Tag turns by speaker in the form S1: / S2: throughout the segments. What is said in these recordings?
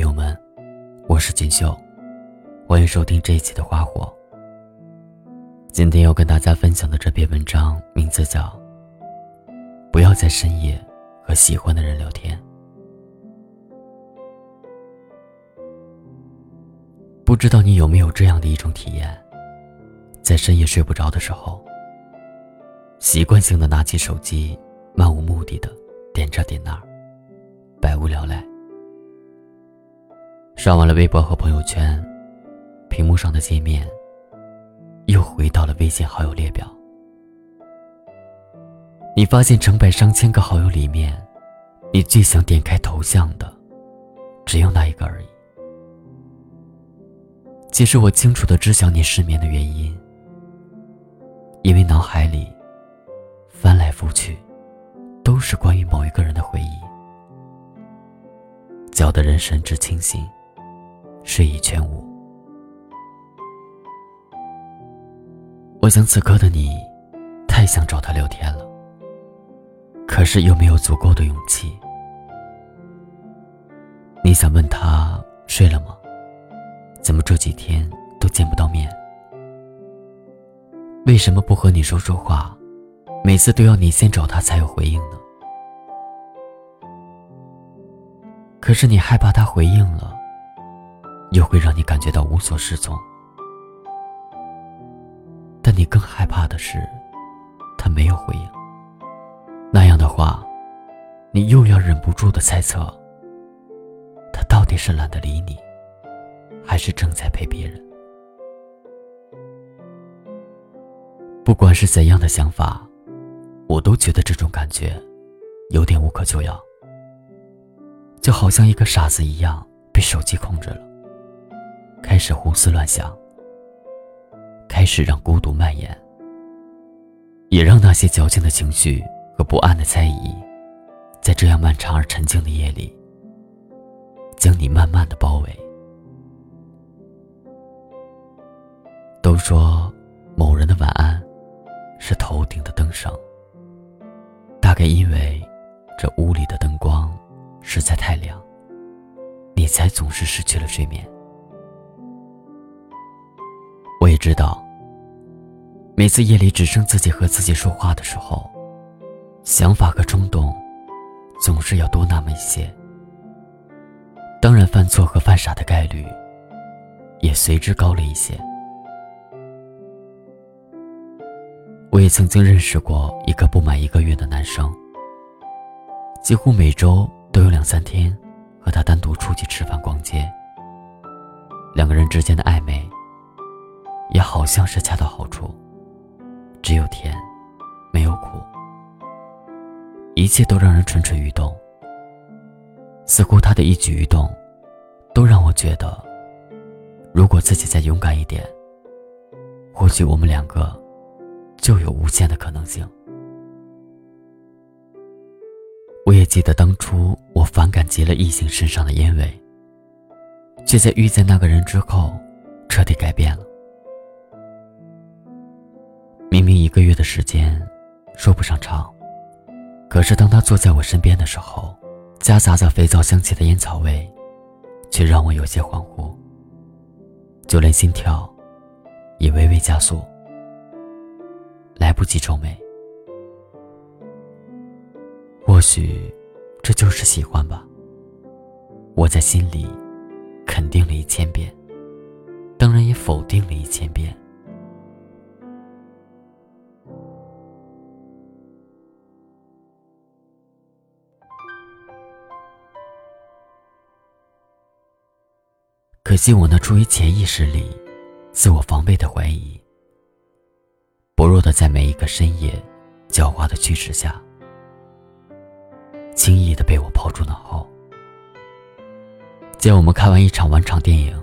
S1: 朋友们，我是锦绣，欢迎收听这一期的花火。今天要跟大家分享的这篇文章名字叫《不要在深夜和喜欢的人聊天》。不知道你有没有这样的一种体验，在深夜睡不着的时候，习惯性的拿起手机，漫无目的的点这点那儿，百无聊赖。刷完了微博和朋友圈，屏幕上的界面又回到了微信好友列表。你发现成百上千个好友里面，你最想点开头像的，只有那一个而已。其实我清楚的知晓你失眠的原因，因为脑海里翻来覆去，都是关于某一个人的回忆，搅得人神志清醒。睡意全无。我想此刻的你，太想找他聊天了，可是又没有足够的勇气。你想问他睡了吗？怎么这几天都见不到面？为什么不和你说说话？每次都要你先找他才有回应呢？可是你害怕他回应了。又会让你感觉到无所适从，但你更害怕的是，他没有回应。那样的话，你又要忍不住的猜测，他到底是懒得理你，还是正在陪别人？不管是怎样的想法，我都觉得这种感觉有点无可救药，就好像一个傻子一样被手机控制了。开始胡思乱想，开始让孤独蔓延，也让那些矫情的情绪和不安的猜疑，在这样漫长而沉静的夜里，将你慢慢的包围。都说某人的晚安是头顶的灯绳，大概因为这屋里的灯光实在太亮，你才总是失去了睡眠。知道，每次夜里只剩自己和自己说话的时候，想法和冲动总是要多那么一些。当然，犯错和犯傻的概率也随之高了一些。我也曾经认识过一个不满一个月的男生，几乎每周都有两三天和他单独出去吃饭、逛街，两个人之间的暧昧。也好像是恰到好处，只有甜，没有苦，一切都让人蠢蠢欲动。似乎他的一举一动，都让我觉得，如果自己再勇敢一点，或许我们两个就有无限的可能性。我也记得当初我反感极了异性身上的烟味，却在遇见那个人之后，彻底改变了。一个月的时间，说不上长，可是当他坐在我身边的时候，夹杂着肥皂香气的烟草味，却让我有些恍惚，就连心跳也微微加速，来不及皱眉。或许这就是喜欢吧。我在心里肯定了一千遍，当然也否定了一千遍。惜我那出于潜意识里自我防备的怀疑，薄弱的在每一个深夜狡猾的驱使下，轻易的被我抛诸脑后。在我们看完一场完场电影，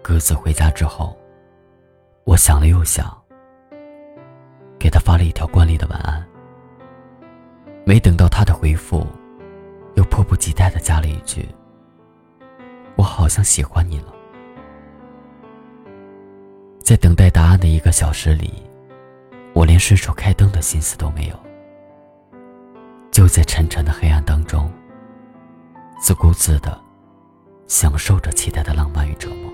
S1: 各自回家之后，我想了又想，给他发了一条惯例的晚安。没等到他的回复，又迫不及待的加了一句：“我好像喜欢你了。”在等待答案的一个小时里，我连顺手开灯的心思都没有。就在沉沉的黑暗当中，自顾自的享受着期待的浪漫与折磨。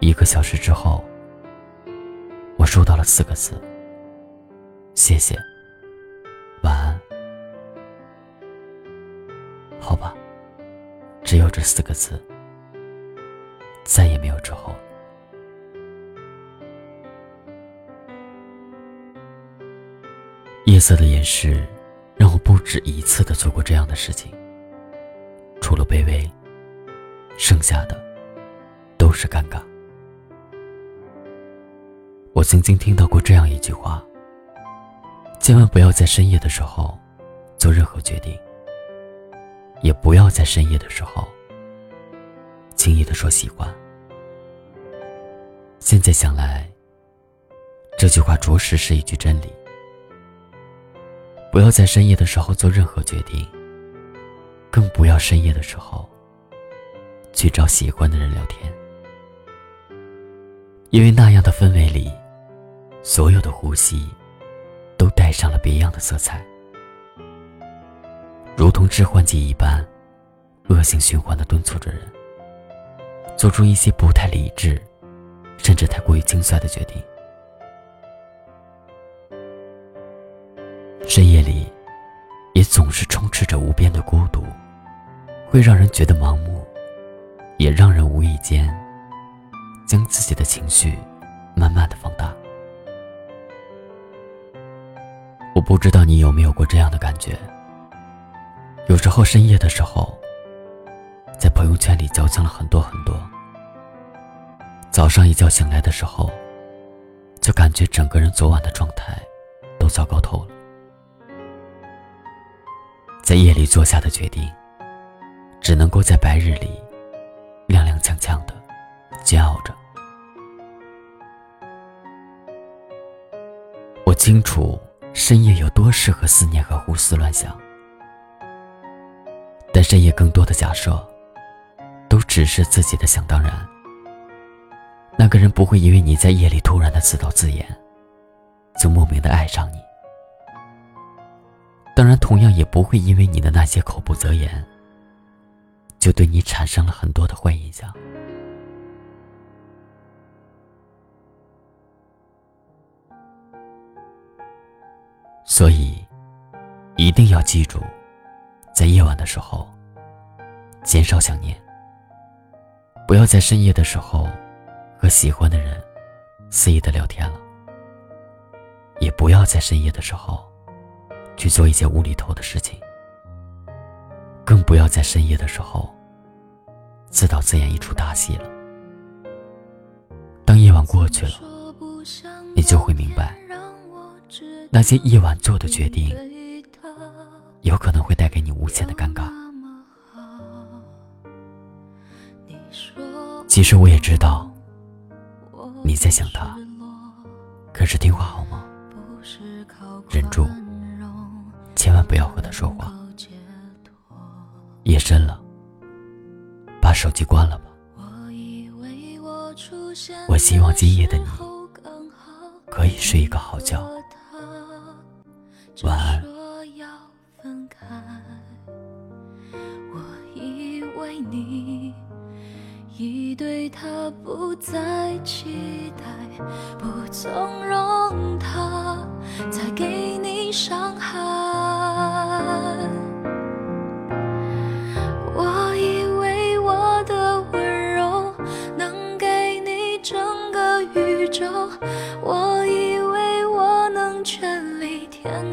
S1: 一个小时之后，我收到了四个字：“谢谢，晚安。”好吧，只有这四个字，再也没有之后。色的掩饰，让我不止一次的做过这样的事情。除了卑微，剩下的都是尴尬。我曾经听到过这样一句话：千万不要在深夜的时候做任何决定，也不要在深夜的时候轻易的说喜欢。现在想来，这句话着实是一句真理。不要在深夜的时候做任何决定，更不要深夜的时候去找喜欢的人聊天，因为那样的氛围里。所有的呼吸，都带上了别样的色彩，如同致幻剂一般，恶性循环的敦促着人，做出一些不太理智，甚至太过于轻率的决定。深夜里，也总是充斥着无边的孤独，会让人觉得盲目，也让人无意间将自己的情绪慢慢的放大。我不知道你有没有过这样的感觉。有时候深夜的时候，在朋友圈里矫情了很多很多。早上一觉醒来的时候，就感觉整个人昨晚的状态都糟糕透了。在夜里做下的决定，只能够在白日里踉踉跄跄的煎熬着。我清楚。深夜有多适合思念和胡思乱想，但深夜更多的假设，都只是自己的想当然。那个人不会因为你在夜里突然的自导自演，就莫名的爱上你。当然，同样也不会因为你的那些口不择言，就对你产生了很多的坏印象。所以，一定要记住，在夜晚的时候，减少想念。不要在深夜的时候，和喜欢的人肆意的聊天了。也不要在深夜的时候，去做一些无厘头的事情。更不要在深夜的时候，自导自演一出大戏了。当夜晚过去了，你就会明白。那些夜晚做的决定，有可能会带给你无限的尴尬。其实我也知道你在想他，可是听话好吗？忍住，千万不要和他说话。夜深了，把手机关了吧。我希望今夜的你可以睡一个好觉。晚安。
S2: 说要分开，我以为你已对他不再期待，不纵容他再给你伤害。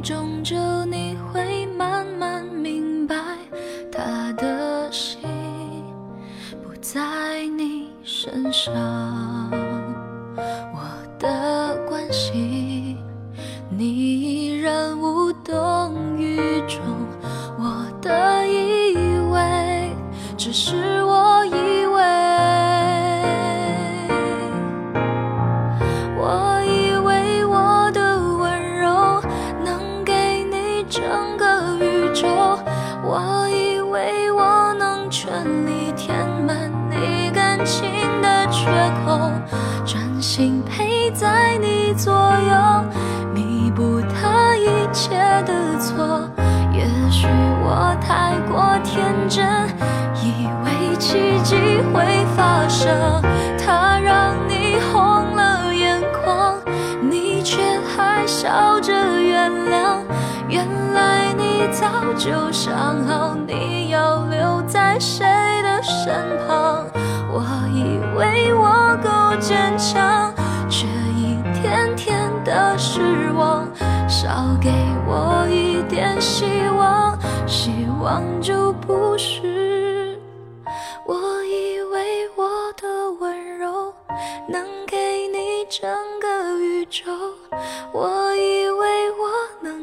S2: 终究你会慢慢明白他的心不在你身上。就想好你要留在谁的身旁，我以为我够坚强，却一天天的失望，少给我一点希望，希望就不是。我以为我的温柔能给你整个宇宙，我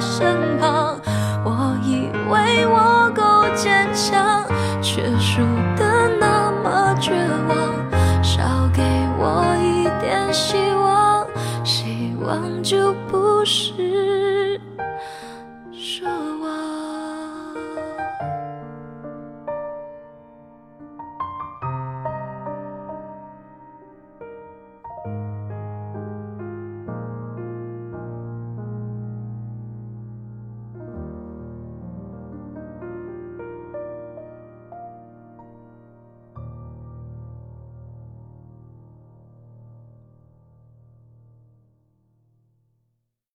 S2: 深